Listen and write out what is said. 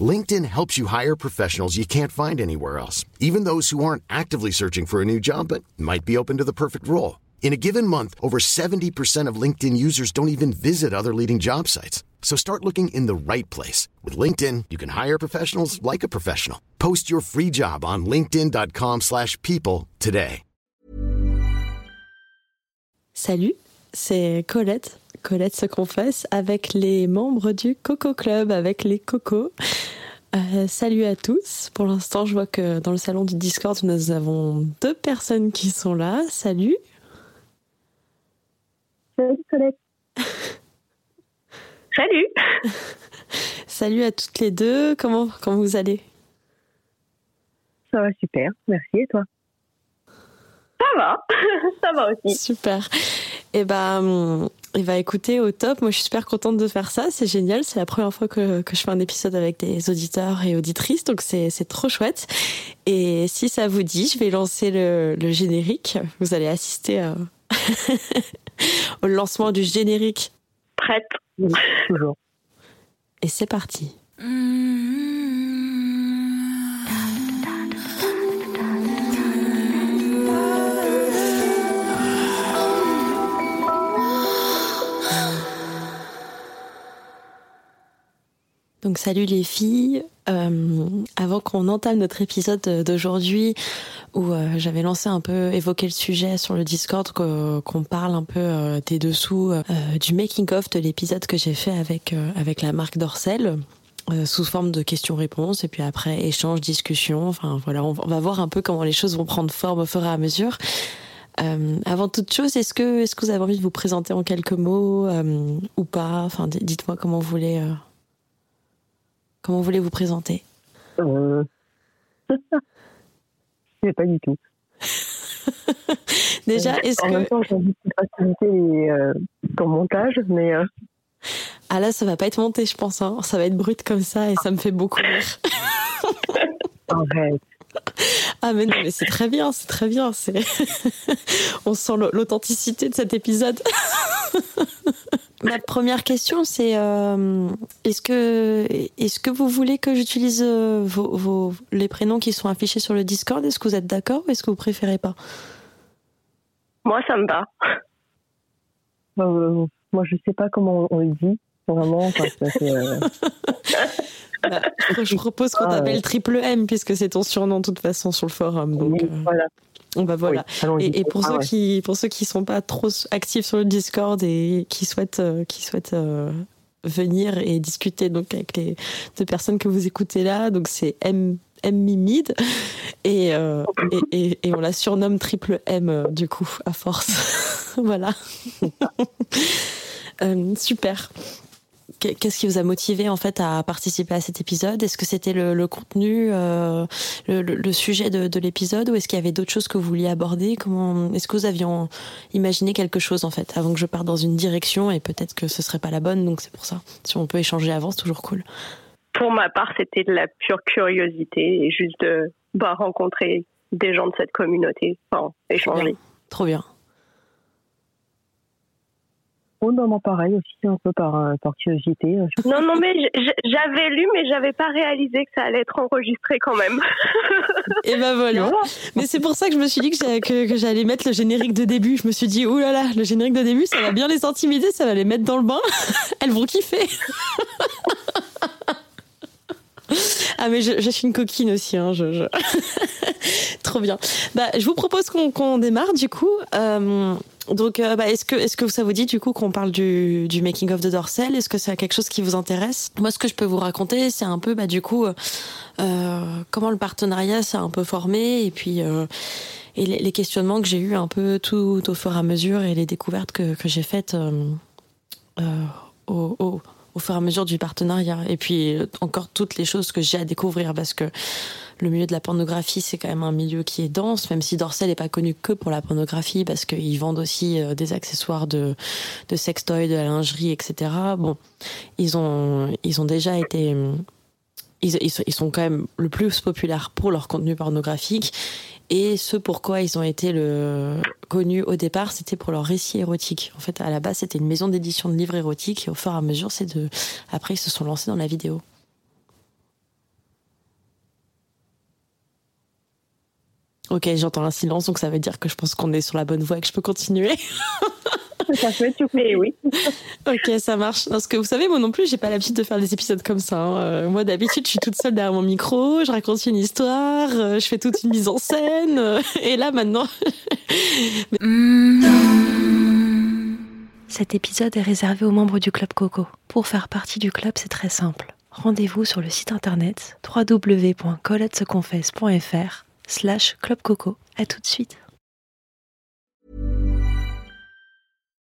LinkedIn helps you hire professionals you can't find anywhere else, even those who aren't actively searching for a new job but might be open to the perfect role. In a given month, over 70% of LinkedIn users don't even visit other leading job sites. So start looking in the right place. With LinkedIn, you can hire professionals like a professional. Post your free job on linkedin.com slash people today. Salut, c'est Colette. Colette se confesse avec les membres du Coco Club, avec les cocos. Euh, salut à tous. Pour l'instant, je vois que dans le salon du Discord, nous avons deux personnes qui sont là. Salut. Salut Colette. Salut. Salut à toutes les deux. Comment, comment vous allez? Ça va super. Merci. Et toi? Ça va. Ça va aussi. Super. Et eh ben, il va écouter au top. Moi, je suis super contente de faire ça. C'est génial. C'est la première fois que, que, je fais un épisode avec des auditeurs et auditrices. Donc, c'est trop chouette. Et si ça vous dit, je vais lancer le, le générique. Vous allez assister à... au lancement du générique. Prête. toujours. Et c'est parti. Mmh. Salut les filles. Euh, avant qu'on entame notre épisode d'aujourd'hui, où euh, j'avais lancé un peu, évoqué le sujet sur le Discord, qu'on parle un peu euh, des dessous du making of de l'épisode que j'ai fait avec avec la marque Dorcel sous forme de questions-réponses et puis après échange, discussion. Enfin voilà, on, va voir un peu comment les choses vont prendre forme au fur et à mesure. avant toute chose, est-ce que est-ce que vous avez envie de vous présenter en quelques mots ou pas? Enfin, dites-moi comment vous voulez Comment vous voulez vous présenter? Euh... Je sais pas du tout. Déjà, est-ce que... En même temps, j'ai envie de faciliter euh, ton montage, mais... Euh... Ah là, ça va pas être monté, je pense. Hein. Ça va être brut comme ça et ça me fait beaucoup rire. Arrête. Ah mais non, mais c'est très bien, c'est très bien. C'est... On sent l'authenticité de cet épisode. Ma première question, c'est euh, est-ce que est-ce que vous voulez que j'utilise euh, vos, vos, les prénoms qui sont affichés sur le Discord? Est-ce que vous êtes d'accord ou est-ce que vous préférez pas? Moi, ça me va. Euh, moi, je sais pas comment on, le dit vraiment. bah, je propose qu'on t'appelle ah, Triple M puisque c'est ton surnom de toute façon sur le forum. Donc, voilà. Bah voilà. et, pour ceux qui pour ceux qui sont pas trop actifs sur le Discord et qui souhaitent euh, qui souhaitent euh, venir et discuter donc avec les deux personnes que vous écoutez là, donc c'est M M Mimide et, euh, et, et, on la surnomme Triple M du coup à force. voilà. super. Qu'est-ce qui vous a motivé en fait à participer à cet épisode? Est-ce que c'était le, contenu, euh, le, sujet de, l'épisode, ou est-ce qu'il y avait d'autres choses que vous vouliez aborder? Comment Est-ce que vous aviez imaginé quelque chose en fait avant que je parte dans une direction et peut-être que ce serait pas la bonne, donc c'est pour ça. Si on peut échanger avant, c'est toujours cool. Pour ma part, c'était de la pure curiosité et juste de bah, rencontrer des gens de cette communauté, enfin échanger. Trop bien. Non, pareil aussi, un peu par, euh, par curiosité. Non, non, mais j'avais lu, mais j'avais pas réalisé que ça allait être enregistré quand même. Et ben voilà. Mais c'est pour ça que je me suis dit que, que, j'allais mettre le générique de début. Je me suis dit, oulala, là là, le générique de début, ça va bien les intimider, ça va les mettre dans le bain. Elles vont kiffer. Ah mais je, suis une coquine aussi, hein, je, trop bien. Bah, je vous propose qu'on démarre du coup. Euh, donc, euh, bah, est-ce que, est-ce que ça vous dit du coup qu'on parle du, du making of de Dorsel Est-ce que c'est quelque chose qui vous intéresse? Moi, ce que je peux vous raconter, c'est un peu, bah, du coup, euh, comment le partenariat s'est un peu formé et puis et les, questionnements que j'ai eu un peu tout au fur et à mesure et les découvertes que, que j'ai faites au au fur et à mesure du partenariat. Et puis euh, encore toutes les choses que j'ai à découvrir parce que le milieu de la pornographie, c'est quand même un milieu qui est dense, même si Dorsel n'est pas connu que pour la pornographie parce qu'ils vendent aussi euh, des accessoires de, de sextoy, de la lingerie, etc. Bon, ils ont, ils ont déjà été ils, ils, sont quand même le plus populaires pour leur contenu pornographique et ce pourquoi ils ont été le... connus au départ, c'était pour leur récit érotique. En fait, à la base, c'était une maison d'édition de livres érotiques et au fur et à mesure, c'est de. Après, ils se sont lancés dans la vidéo. Ok, j'entends un silence, donc ça veut dire que je pense qu'on est sur la bonne voie et que je peux continuer. ça fait tout fait, oui. ok, ça marche. Parce que vous savez, moi non plus, j'ai pas l'habitude de faire des épisodes comme ça. Hein. Euh, moi, d'habitude, je suis toute seule derrière mon micro, je raconte une histoire, euh, je fais toute une mise en scène. Euh, et là, maintenant. Cet épisode est réservé aux membres du Club Coco. Pour faire partie du club, c'est très simple. Rendez-vous sur le site internet www.coletteseconfesse.fr slash Club Coco. À tout de suite.